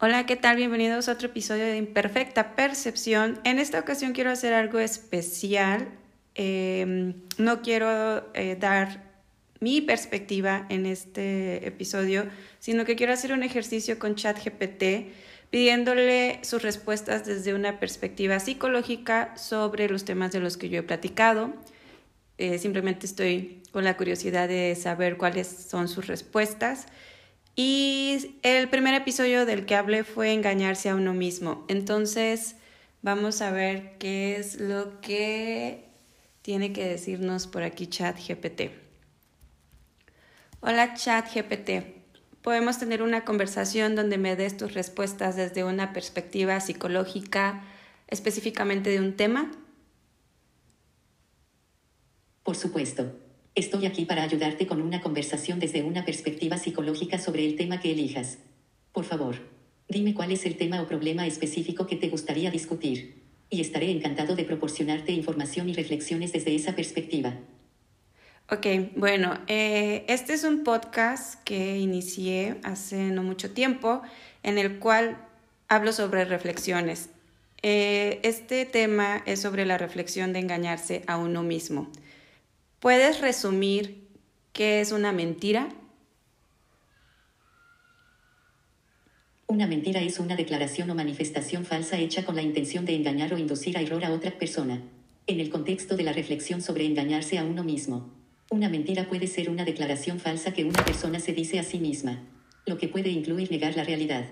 Hola, ¿qué tal? Bienvenidos a otro episodio de Imperfecta Percepción. En esta ocasión quiero hacer algo especial. Em, no quiero eh, dar mi perspectiva en este episodio, sino que quiero hacer un ejercicio con ChatGPT pidiéndole sus respuestas desde una perspectiva psicológica sobre los temas de los que yo he platicado. Eh, simplemente estoy con la curiosidad de saber cuáles son sus respuestas. Y el primer episodio del que hablé fue engañarse a uno mismo. Entonces, vamos a ver qué es lo que tiene que decirnos por aquí ChatGPT. Hola ChatGPT. Podemos tener una conversación donde me des tus respuestas desde una perspectiva psicológica, específicamente de un tema. Por supuesto. Estoy aquí para ayudarte con una conversación desde una perspectiva psicológica sobre el tema que elijas. Por favor, dime cuál es el tema o problema específico que te gustaría discutir. Y estaré encantado de proporcionarte información y reflexiones desde esa perspectiva. Ok, bueno, eh, este es un podcast que inicié hace no mucho tiempo en el cual hablo sobre reflexiones. Eh, este tema es sobre la reflexión de engañarse a uno mismo. ¿Puedes resumir qué es una mentira? Una mentira es una declaración o manifestación falsa hecha con la intención de engañar o inducir a error a otra persona. En el contexto de la reflexión sobre engañarse a uno mismo. Una mentira puede ser una declaración falsa que una persona se dice a sí misma, lo que puede incluir negar la realidad,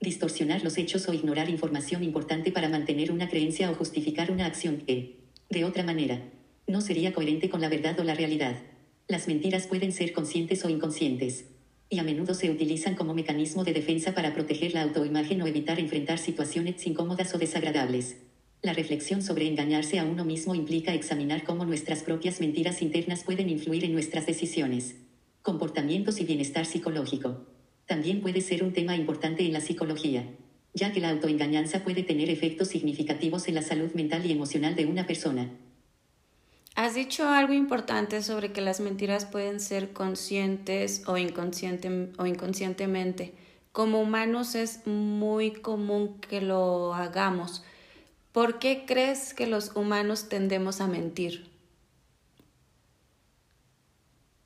distorsionar los hechos o ignorar información importante para mantener una creencia o justificar una acción que, de otra manera, no sería coherente con la verdad o la realidad. Las mentiras pueden ser conscientes o inconscientes. Y a menudo se utilizan como mecanismo de defensa para proteger la autoimagen o evitar enfrentar situaciones incómodas o desagradables. La reflexión sobre engañarse a uno mismo implica examinar cómo nuestras propias mentiras internas pueden influir en nuestras decisiones, comportamientos y bienestar psicológico. También puede ser un tema importante en la psicología, ya que la autoengañanza puede tener efectos significativos en la salud mental y emocional de una persona. Has dicho algo importante sobre que las mentiras pueden ser conscientes o, o inconscientemente. Como humanos es muy común que lo hagamos. ¿Por qué crees que los humanos tendemos a mentir?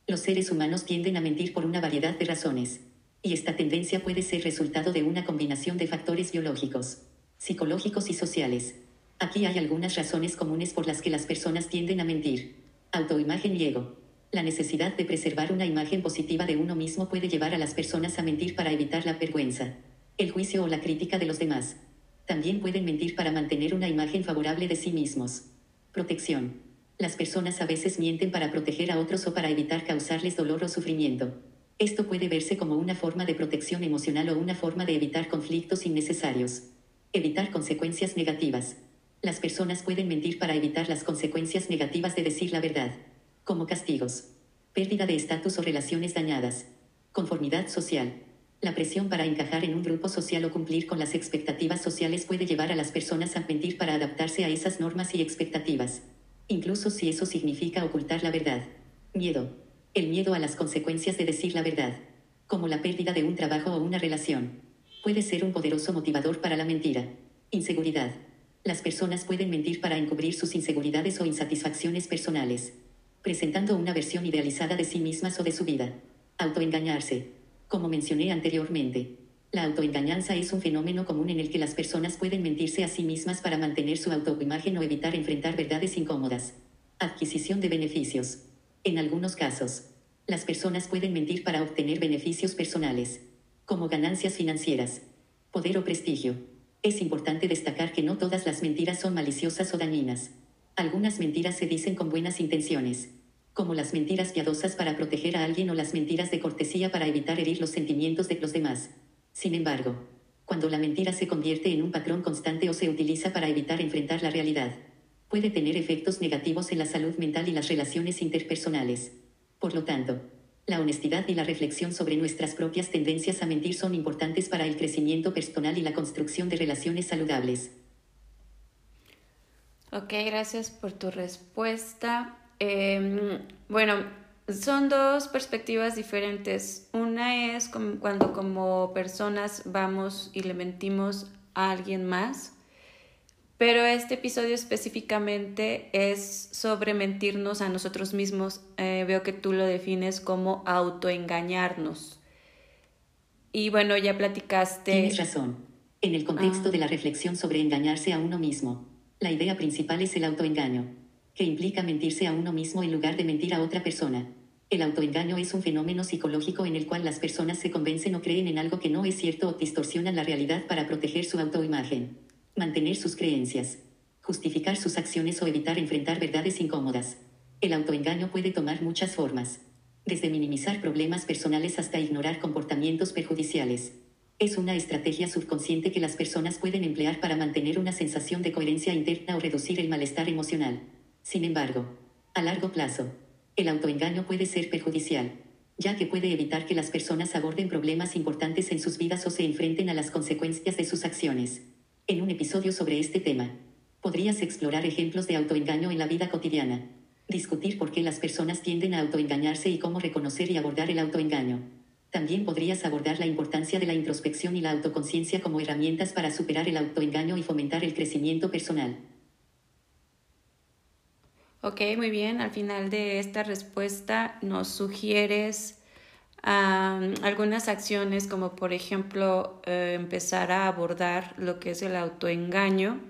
Los seres humanos tienden a mentir por una variedad de razones. Y esta tendencia puede ser resultado de una combinación de factores biológicos, psicológicos y sociales. Aquí hay algunas razones comunes por las que las personas tienden a mentir. Autoimagen y ego. La necesidad de preservar una imagen positiva de uno mismo puede llevar a las personas a mentir para evitar la vergüenza, el juicio o la crítica de los demás. También pueden mentir para mantener una imagen favorable de sí mismos. Protección. Las personas a veces mienten para proteger a otros o para evitar causarles dolor o sufrimiento. Esto puede verse como una forma de protección emocional o una forma de evitar conflictos innecesarios. Evitar consecuencias negativas. Las personas pueden mentir para evitar las consecuencias negativas de decir la verdad, como castigos, pérdida de estatus o relaciones dañadas, conformidad social. La presión para encajar en un grupo social o cumplir con las expectativas sociales puede llevar a las personas a mentir para adaptarse a esas normas y expectativas, incluso si eso significa ocultar la verdad. Miedo. El miedo a las consecuencias de decir la verdad, como la pérdida de un trabajo o una relación, puede ser un poderoso motivador para la mentira. Inseguridad. Las personas pueden mentir para encubrir sus inseguridades o insatisfacciones personales, presentando una versión idealizada de sí mismas o de su vida. Autoengañarse. Como mencioné anteriormente, la autoengañanza es un fenómeno común en el que las personas pueden mentirse a sí mismas para mantener su autoimagen o evitar enfrentar verdades incómodas. Adquisición de beneficios. En algunos casos, las personas pueden mentir para obtener beneficios personales, como ganancias financieras, poder o prestigio. Es importante destacar que no todas las mentiras son maliciosas o dañinas. Algunas mentiras se dicen con buenas intenciones, como las mentiras piadosas para proteger a alguien o las mentiras de cortesía para evitar herir los sentimientos de los demás. Sin embargo, cuando la mentira se convierte en un patrón constante o se utiliza para evitar enfrentar la realidad, puede tener efectos negativos en la salud mental y las relaciones interpersonales. Por lo tanto, la honestidad y la reflexión sobre nuestras propias tendencias a mentir son importantes para el crecimiento personal y la construcción de relaciones saludables. Ok, gracias por tu respuesta. Em, bueno, son dos perspectivas diferentes. Una es cuando como personas vamos y le mentimos a alguien más, pero este episodio específicamente es sobre mentirnos a nosotros mismos. Eh, veo que tú lo defines como autoengañarnos. Y bueno, ya platicaste. Tienes razón. En el contexto ah. de la reflexión sobre engañarse a uno mismo, la idea principal es el autoengaño que implica mentirse a uno mismo en lugar de mentir a otra persona. El autoengaño es un fenómeno psicológico en el cual las personas se convencen o creen en algo que no es cierto o distorsionan la realidad para proteger su autoimagen, mantener sus creencias, justificar sus acciones o evitar enfrentar verdades incómodas. El autoengaño puede tomar muchas formas, desde minimizar problemas personales hasta ignorar comportamientos perjudiciales. Es una estrategia subconsciente que las personas pueden emplear para mantener una sensación de coherencia interna o reducir el malestar emocional. Sin embargo, a largo plazo, el autoengaño puede ser perjudicial, ya que puede evitar que las personas aborden problemas importantes en sus vidas o se enfrenten a las consecuencias de sus acciones. En un episodio sobre este tema, podrías explorar ejemplos de autoengaño en la vida cotidiana, discutir por qué las personas tienden a autoengañarse y cómo reconocer y abordar el autoengaño. También podrías abordar la importancia de la introspección y la autoconciencia como herramientas para superar el autoengaño y fomentar el crecimiento personal. Ok, muy bien. Al final de esta respuesta nos sugieres algunas acciones como por ejemplo eh, empezar a abordar lo que es el autoengaño.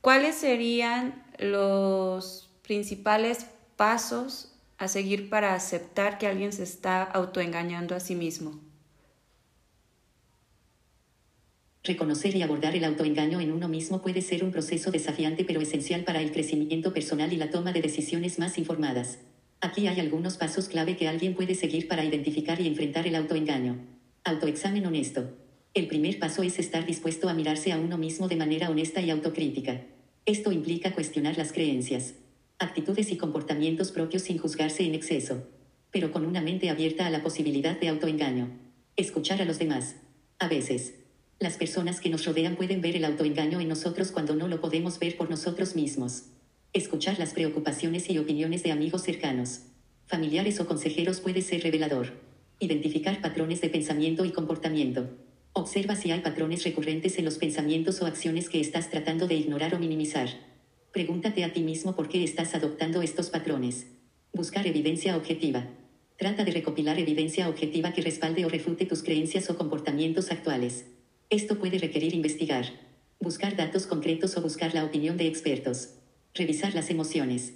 ¿Cuáles serían los principales pasos a seguir para aceptar que alguien se está autoengañando a sí mismo? Reconocer y abordar el autoengaño en uno mismo puede ser un proceso desafiante pero esencial para el crecimiento personal y la toma de decisiones más informadas. Aquí hay algunos pasos clave que alguien puede seguir para identificar y enfrentar el autoengaño. Autoexamen honesto. El primer paso es estar dispuesto a mirarse a uno mismo de manera honesta y autocrítica. Esto implica cuestionar las creencias, actitudes y comportamientos propios sin juzgarse en exceso, pero con una mente abierta a la posibilidad de autoengaño. Escuchar a los demás. A veces, las personas que nos rodean pueden ver el autoengaño en nosotros cuando no lo podemos ver por nosotros mismos. Escuchar las preocupaciones y opiniones de amigos cercanos, familiares o consejeros puede ser revelador. Identificar patrones de pensamiento y comportamiento. Observa si hay patrones recurrentes en los pensamientos o acciones que estás tratando de ignorar o minimizar. Pregúntate a ti mismo por qué estás adoptando estos patrones. Buscar evidencia objetiva. Trata de recopilar evidencia objetiva que respalde o refute tus creencias o comportamientos actuales. Esto puede requerir investigar, buscar datos concretos o buscar la opinión de expertos. Revisar las emociones.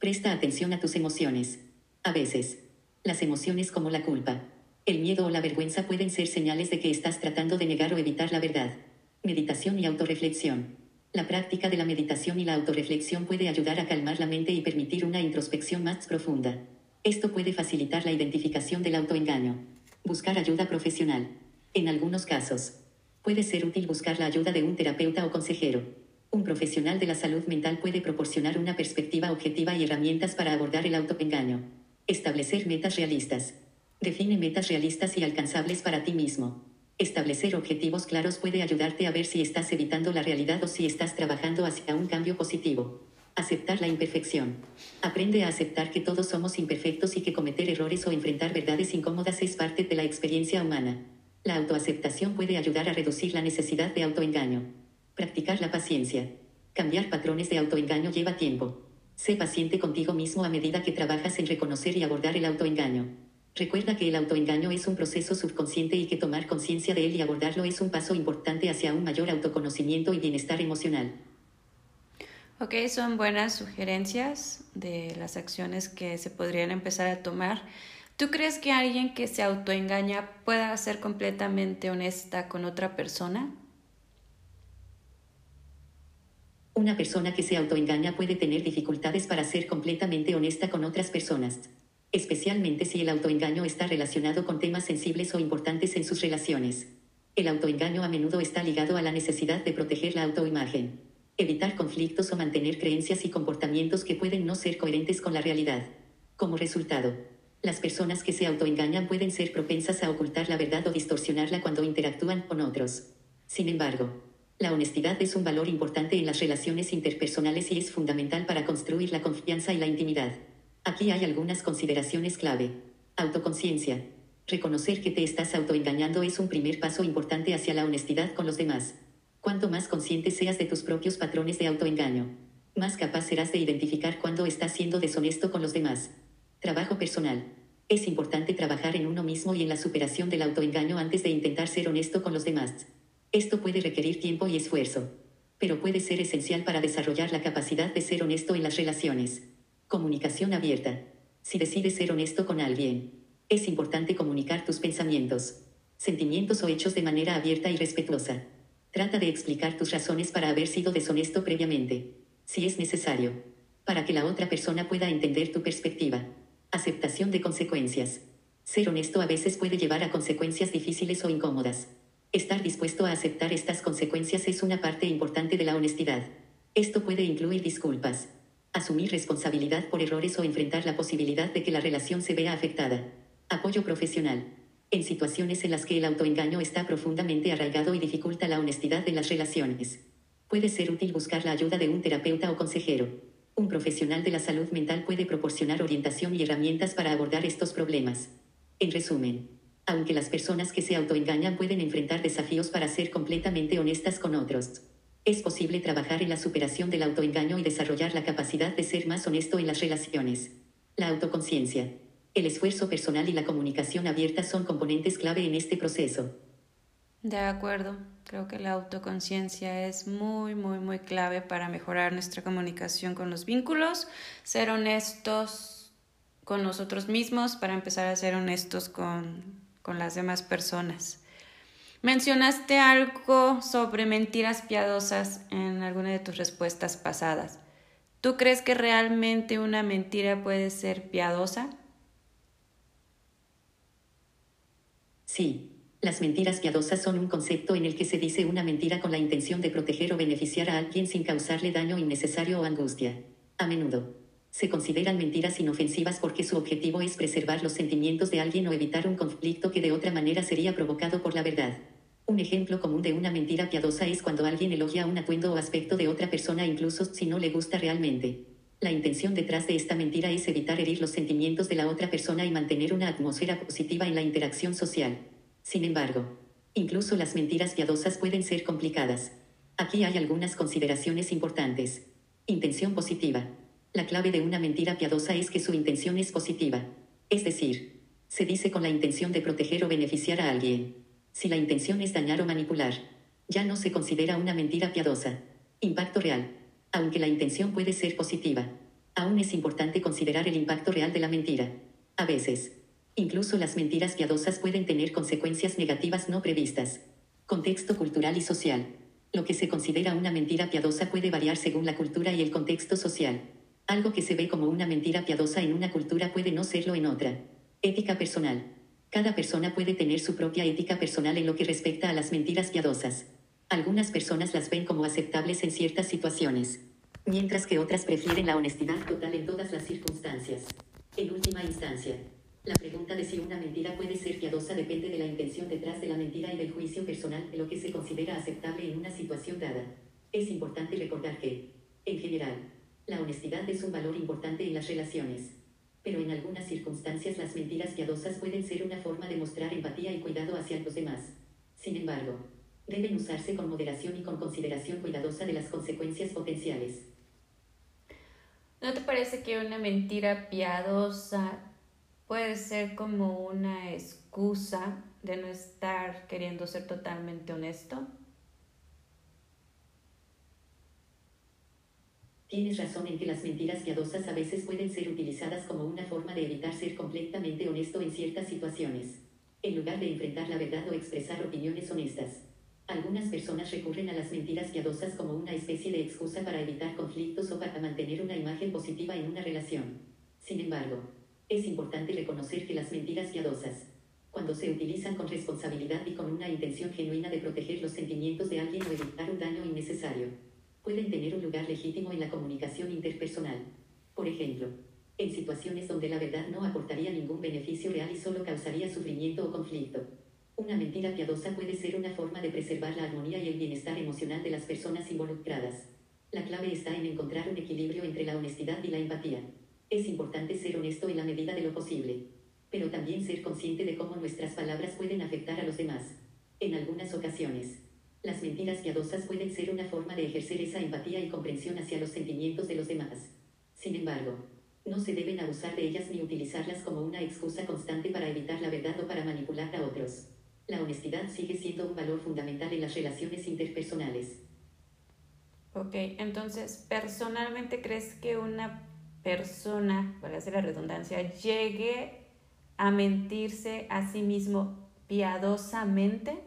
Presta atención a tus emociones. A veces, las emociones como la culpa, el miedo o la vergüenza pueden ser señales de que estás tratando de negar o evitar la verdad. Meditación y autorreflexión. La práctica de la meditación y la autorreflexión puede ayudar a calmar la mente y permitir una introspección más profunda. Esto puede facilitar la identificación del autoengaño. Buscar ayuda profesional. En algunos casos, Puede ser útil buscar la ayuda de un terapeuta o consejero. Un profesional de la salud mental puede proporcionar una perspectiva objetiva y herramientas para abordar el autoengaño. Establecer metas realistas. Define metas realistas y alcanzables para ti mismo. Establecer objetivos claros puede ayudarte a ver si estás evitando la realidad o si estás trabajando hacia un cambio positivo. Aceptar la imperfección. Aprende a aceptar que todos somos imperfectos y que cometer errores o enfrentar verdades incómodas es parte de la experiencia humana. La autoaceptación puede ayudar a reducir la necesidad de autoengaño. Practicar la paciencia. Cambiar patrones de autoengaño lleva tiempo. Sé paciente contigo mismo a medida que trabajas en reconocer y abordar el autoengaño. Recuerda que el autoengaño es un proceso subconsciente y que tomar conciencia de él y abordarlo es un paso importante hacia un mayor autoconocimiento y bienestar emocional. Ok, son buenas sugerencias de las acciones que se podrían empezar a tomar. ¿Tú crees que alguien que se autoengaña pueda ser completamente honesta con otra persona? Una persona que se autoengaña puede tener dificultades para ser completamente honesta con otras personas, especialmente si el autoengaño está relacionado con temas sensibles o importantes en sus relaciones. El autoengaño a menudo está ligado a la necesidad de proteger la autoimagen, evitar conflictos o mantener creencias y comportamientos que pueden no ser coherentes con la realidad. Como resultado, las personas que se autoengañan pueden ser propensas a ocultar la verdad o distorsionarla cuando interactúan con otros. Sin embargo, la honestidad es un valor importante en las relaciones interpersonales y es fundamental para construir la confianza y la intimidad. Aquí hay algunas consideraciones clave. Autoconciencia. Reconocer que te estás autoengañando es un primer paso importante hacia la honestidad con los demás. Cuanto más consciente seas de tus propios patrones de autoengaño, más capaz serás de identificar cuando estás siendo deshonesto con los demás. Trabajo personal. Es importante trabajar en uno mismo y en la superación del autoengaño antes de intentar ser honesto con los demás. Esto puede requerir tiempo y esfuerzo, pero puede ser esencial para desarrollar la capacidad de ser honesto en las relaciones. Comunicación abierta. Si decides ser honesto con alguien, es importante comunicar tus pensamientos, sentimientos o hechos de manera abierta y respetuosa. Trata de explicar tus razones para haber sido deshonesto previamente, si es necesario, para que la otra persona pueda entender tu perspectiva. Aceptación de consecuencias. Ser honesto a veces puede llevar a consecuencias difíciles o incómodas. Estar dispuesto a aceptar estas consecuencias es una parte importante de la honestidad. Esto puede incluir disculpas, asumir responsabilidad por errores o enfrentar la posibilidad de que la relación se vea afectada. Apoyo profesional. En situaciones en las que el autoengaño está profundamente arraigado y dificulta la honestidad en las relaciones. Puede ser útil buscar la ayuda de un terapeuta o consejero. Un profesional de la salud mental puede proporcionar orientación y herramientas para abordar estos problemas. En resumen, aunque las personas que se autoengañan pueden enfrentar desafíos para ser completamente honestas con otros, es posible trabajar en la superación del autoengaño y desarrollar la capacidad de ser más honesto en las relaciones. La autoconciencia, el esfuerzo personal y la comunicación abierta son componentes clave en este proceso. De acuerdo, creo que la autoconciencia es muy, muy, muy clave para mejorar nuestra comunicación con los vínculos, ser honestos con nosotros mismos, para empezar a ser honestos con, con las demás personas. Mencionaste algo sobre mentiras piadosas en alguna de tus respuestas pasadas. ¿Tú crees que realmente una mentira puede ser piadosa? Sí. Las mentiras piadosas son un concepto en el que se dice una mentira con la intención de proteger o beneficiar a alguien sin causarle daño innecesario o angustia. A menudo, se consideran mentiras inofensivas porque su objetivo es preservar los sentimientos de alguien o evitar un conflicto que de otra manera sería provocado por la verdad. Un ejemplo común de una mentira piadosa es cuando alguien elogia un atuendo o aspecto de otra persona incluso si no le gusta realmente. La intención detrás de esta mentira es evitar herir los sentimientos de la otra persona y mantener una atmósfera positiva en la interacción social. Sin embargo, incluso las mentiras piadosas pueden ser complicadas. Aquí hay algunas consideraciones importantes. Intención positiva. La clave de una mentira piadosa es que su intención es positiva. Es decir, se dice con la intención de proteger o beneficiar a alguien. Si la intención es dañar o manipular, ya no se considera una mentira piadosa. Impacto real. Aunque la intención puede ser positiva, aún es importante considerar el impacto real de la mentira. A veces, Incluso las mentiras piadosas pueden tener consecuencias negativas no previstas. Contexto cultural y social. Lo que se considera una mentira piadosa puede variar según la cultura y el contexto social. Algo que se ve como una mentira piadosa en una cultura puede no serlo en otra. Ética personal. Cada persona puede tener su propia ética personal en lo que respecta a las mentiras piadosas. Algunas personas las ven como aceptables en ciertas situaciones, mientras que otras prefieren la honestidad total en todas las circunstancias. En última instancia, la pregunta de si una mentira puede ser piadosa depende de la intención detrás de la mentira y del juicio personal de lo que se considera aceptable en una situación dada. Es importante recordar que, en general, la honestidad es un valor importante en las relaciones. Pero en algunas circunstancias las mentiras piadosas pueden ser una forma de mostrar empatía y cuidado hacia los demás. Sin embargo, deben usarse con moderación y con consideración cuidadosa de las consecuencias potenciales. ¿No te parece que una mentira piadosa puede ser como una excusa de no estar queriendo ser totalmente honesto. Tienes razón en que las mentiras piadosas a veces pueden ser utilizadas como una forma de evitar ser completamente honesto en ciertas situaciones, en lugar de enfrentar la verdad o expresar opiniones honestas. Algunas personas recurren a las mentiras piadosas como una especie de excusa para evitar conflictos o para mantener una imagen positiva en una relación. Sin embargo, es importante reconocer que las mentiras piadosas, cuando se utilizan con responsabilidad y con una intención genuina de proteger los sentimientos de alguien o evitar un daño innecesario, pueden tener un lugar legítimo en la comunicación interpersonal. Por ejemplo, en situaciones donde la verdad no aportaría ningún beneficio real y solo causaría sufrimiento o conflicto. Una mentira piadosa puede ser una forma de preservar la armonía y el bienestar emocional de las personas involucradas. La clave está en encontrar un equilibrio entre la honestidad y la empatía. Es importante ser honesto en la medida de lo posible, pero también ser consciente de cómo nuestras palabras pueden afectar a los demás. En algunas ocasiones, las mentiras piadosas pueden ser una forma de ejercer esa empatía y comprensión hacia los sentimientos de los demás. Sin embargo, no se deben abusar de ellas ni utilizarlas como una excusa constante para evitar la verdad o para manipular a otros. La honestidad sigue siendo un valor fundamental en las relaciones interpersonales. Ok, entonces, ¿personalmente crees que una persona, para hacer la redundancia, llegue a mentirse a sí mismo piadosamente?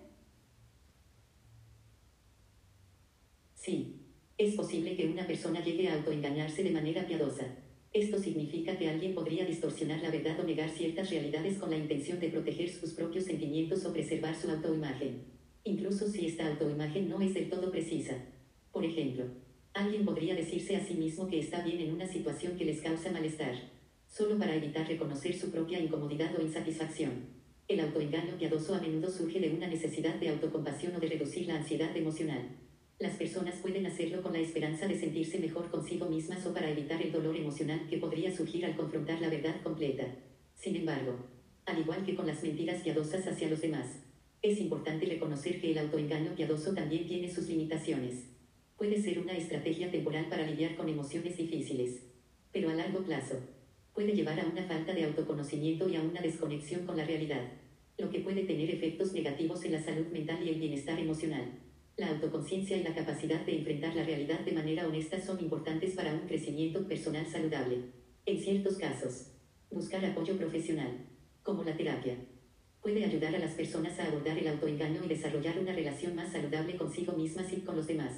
Sí, es posible que una persona llegue a autoengañarse de manera piadosa. Esto significa que alguien podría distorsionar la verdad o negar ciertas realidades con la intención de proteger sus propios sentimientos o preservar su autoimagen. Incluso si esta autoimagen no es del todo precisa. Por ejemplo, alguien podría decirse a sí mismo que está bien en una situación que les causa malestar, solo para evitar reconocer su propia incomodidad o insatisfacción. El autoengaño piadoso a menudo surge de una necesidad de autocompasión o de reducir la ansiedad emocional. Las personas pueden hacerlo con la esperanza de sentirse mejor consigo mismas o para evitar el dolor emocional que podría surgir al confrontar la verdad completa. Sin embargo, al igual que con las mentiras piadosas hacia los demás, es importante reconocer que el autoengaño piadoso también tiene sus limitaciones. Puede ser una estrategia temporal para lidiar con emociones difíciles, pero a largo plazo, puede llevar a una falta de autoconocimiento y a una desconexión con la realidad, lo que puede tener efectos negativos en la salud mental y el bienestar emocional. La autoconciencia y la capacidad de enfrentar la realidad de manera honesta son importantes para un crecimiento personal saludable. En ciertos casos, buscar apoyo profesional, como la terapia, puede ayudar a las personas a abordar el autoengaño y desarrollar una relación más saludable consigo mismas y con los demás.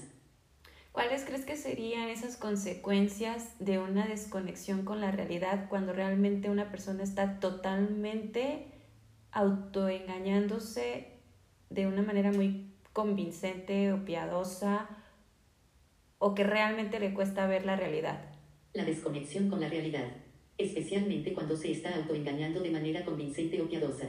¿Cuáles crees que serían esas consecuencias de una desconexión con la realidad cuando realmente una persona está totalmente autoengañándose de una manera muy convincente o piadosa o que realmente le cuesta ver la realidad. La desconexión con la realidad, especialmente cuando se está autoengañando de manera convincente o piadosa,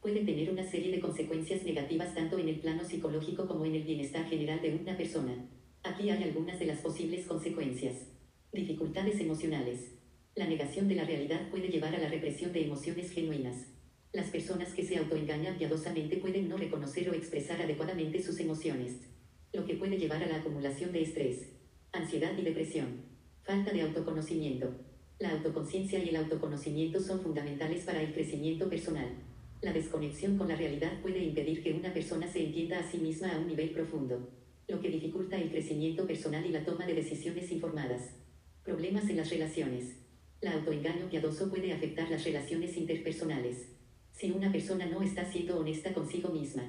puede tener una serie de consecuencias negativas tanto en el plano psicológico como en el bienestar general de una persona. Aquí hay algunas de las posibles consecuencias. Dificultades emocionales. La negación de la realidad puede llevar a la represión de emociones genuinas. Las personas que se autoengañan piadosamente pueden no reconocer o expresar adecuadamente sus emociones, lo que puede llevar a la acumulación de estrés, ansiedad y depresión. Falta de autoconocimiento. La autoconciencia y el autoconocimiento son fundamentales para el crecimiento personal. La desconexión con la realidad puede impedir que una persona se entienda a sí misma a un nivel profundo, lo que dificulta el crecimiento personal y la toma de decisiones informadas. Problemas en las relaciones. La autoengaño piadoso puede afectar las relaciones interpersonales. Si una persona no está siendo honesta consigo misma,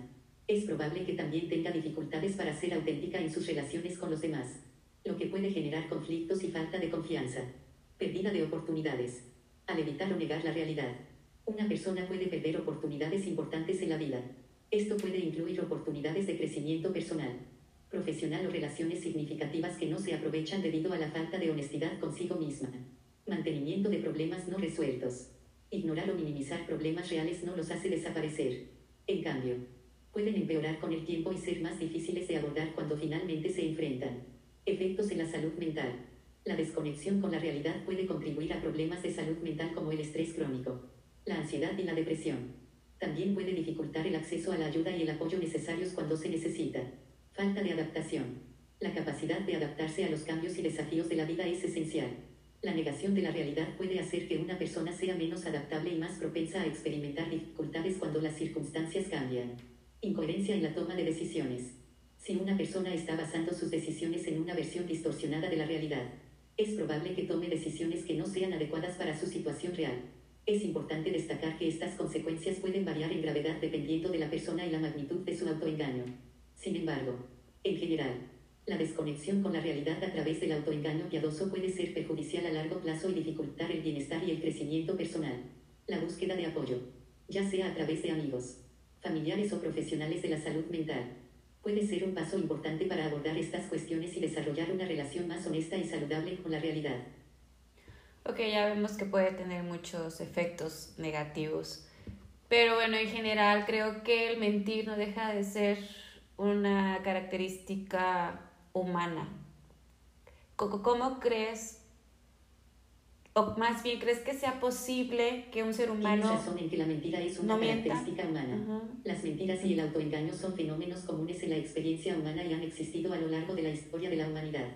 es probable que también tenga dificultades para ser auténtica en sus relaciones con los demás, lo que puede generar conflictos y falta de confianza, pérdida de oportunidades. Al evitar o negar la realidad, una persona puede perder oportunidades importantes en la vida. Esto puede incluir oportunidades de crecimiento personal, profesional o relaciones significativas que no se aprovechan debido a la falta de honestidad consigo misma. Mantenimiento de problemas no resueltos. Ignorar o minimizar problemas reales no los hace desaparecer. En cambio, pueden empeorar con el tiempo y ser más difíciles de abordar cuando finalmente se enfrentan. Efectos en la salud mental. La desconexión con la realidad puede contribuir a problemas de salud mental como el estrés crónico, la ansiedad y la depresión. También puede dificultar el acceso a la ayuda y el apoyo necesarios cuando se necesita. Falta de adaptación. La capacidad de adaptarse a los cambios y desafíos de la vida es esencial. La negación de la realidad puede hacer que una persona sea menos adaptable y más propensa a experimentar dificultades cuando las circunstancias cambian. Incoherencia en la toma de decisiones. Si una persona está basando sus decisiones en una versión distorsionada de la realidad, es probable que tome decisiones que no sean adecuadas para su situación real. Es importante destacar que estas consecuencias pueden variar en gravedad dependiendo de la persona y la magnitud de su autoengaño. Sin embargo, en general, la desconexión con la realidad a través del autoengaño piadoso puede ser perjudicial a largo plazo y dificultar el bienestar y el crecimiento personal. La búsqueda de apoyo, ya sea a través de amigos, familiares o profesionales de la salud mental, puede ser un paso importante para abordar estas cuestiones y desarrollar una relación más honesta y saludable con la realidad. Ok, ya vemos que puede tener muchos efectos negativos, pero bueno, en general creo que el mentir no deja de ser una característica humana. ¿Cómo crees o más bien crees que sea posible que un ser humano Tienes razón en que la mentira es una no mienta? característica humana. Las mentiras y el autoengaño son fenómenos comunes en la experiencia humana y han existido a lo largo de la historia de la humanidad.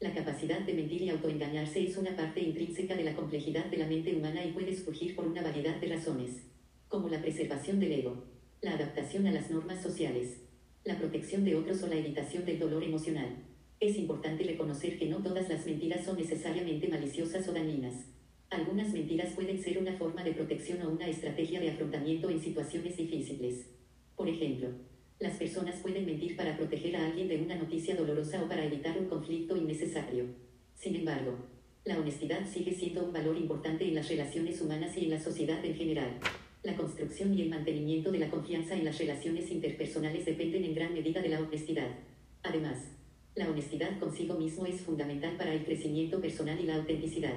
La capacidad de mentir y autoengañarse es una parte intrínseca de la complejidad de la mente humana y puede surgir por una variedad de razones, como la preservación del ego, la adaptación a las normas sociales, la protección de otros o la evitación del dolor emocional. Es importante reconocer que no todas las mentiras son necesariamente maliciosas o dañinas. Algunas mentiras pueden ser una forma de protección o una estrategia de afrontamiento en situaciones difíciles. Por ejemplo, las personas pueden mentir para proteger a alguien de una noticia dolorosa o para evitar un conflicto innecesario. Sin embargo, la honestidad sigue siendo un valor importante en las relaciones humanas y en la sociedad en general. La construcción y el mantenimiento de la confianza en las relaciones interpersonales dependen en gran medida de la honestidad. Además, la honestidad consigo mismo es fundamental para el crecimiento personal y la autenticidad.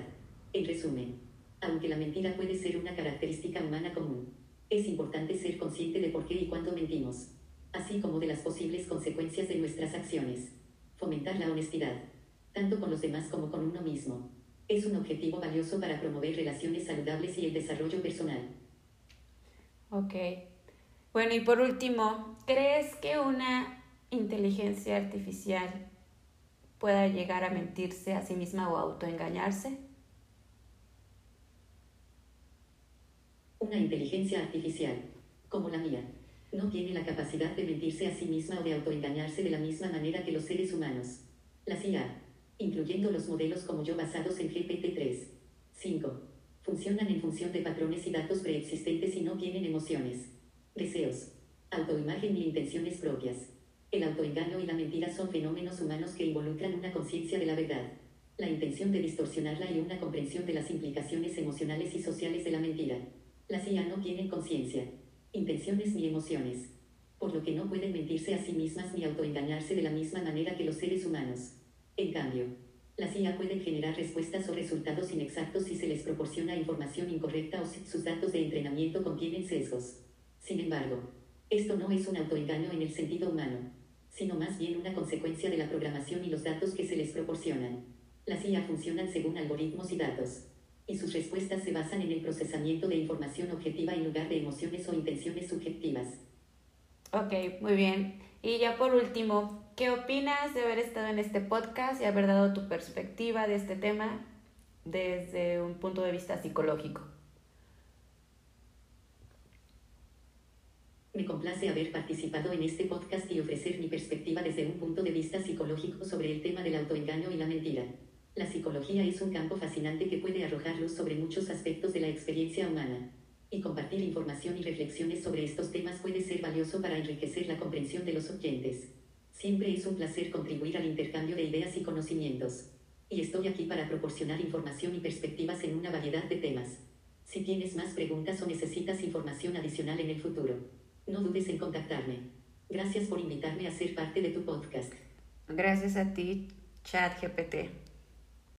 En resumen, aunque la mentira puede ser una característica humana común, es importante ser consciente de por qué y cuándo mentimos, así como de las posibles consecuencias de nuestras acciones. Fomentar la honestidad, tanto con los demás como con uno mismo, es un objetivo valioso para promover relaciones saludables y el desarrollo personal. Ok. Bueno, y por último, ¿crees que una inteligencia artificial pueda llegar a mentirse a sí misma o autoengañarse? Una inteligencia artificial, como la mía, no tiene la capacidad de mentirse a sí misma o de autoengañarse de la misma manera que los seres humanos. Las IA, incluyendo los modelos como yo basados en GPT-3, 5, funcionan en función de patrones y datos preexistentes y no tienen emociones, deseos, autoimagen ni intenciones propias. El autoengaño y la mentira son fenómenos humanos que involucran una conciencia de la verdad, la intención de distorsionarla y una comprensión de las implicaciones emocionales y sociales de la mentira. Las IA no tienen conciencia, intenciones ni emociones, por lo que no pueden mentirse a sí mismas ni autoengañarse de la misma manera que los seres humanos. En cambio, las IA pueden generar respuestas o resultados inexactos si se les proporciona información incorrecta o si sus datos de entrenamiento contienen sesgos. Sin embargo, esto no es un autoengaño en el sentido humano, sino más bien una consecuencia de la programación y los datos que se les proporcionan. Las IA funcionan según algoritmos y datos, y sus respuestas se basan en el procesamiento de información objetiva en lugar de emociones o intenciones subjetivas. Ok, muy bien. Y ya por último, ¿qué opinas de haber estado en este podcast y haber dado tu perspectiva de este tema desde un punto de vista psicológico? Me complace haber participado en este podcast y ofrecer mi perspectiva desde un punto de vista psicológico sobre el tema del autoengaño y la mentira. La psicología es un campo fascinante que puede arrojar luz sobre muchos aspectos de la experiencia humana. Y compartir información y reflexiones sobre estos temas puede ser valioso para enriquecer la comprensión de los oyentes. Siempre es un placer contribuir al intercambio de ideas y conocimientos. Y estoy aquí para proporcionar información y perspectivas en una variedad de temas. Si tienes más preguntas o necesitas información adicional en el futuro, no dudes en contactarme. Gracias por invitarme a ser parte de tu podcast. Gracias a ti, ChatGPT.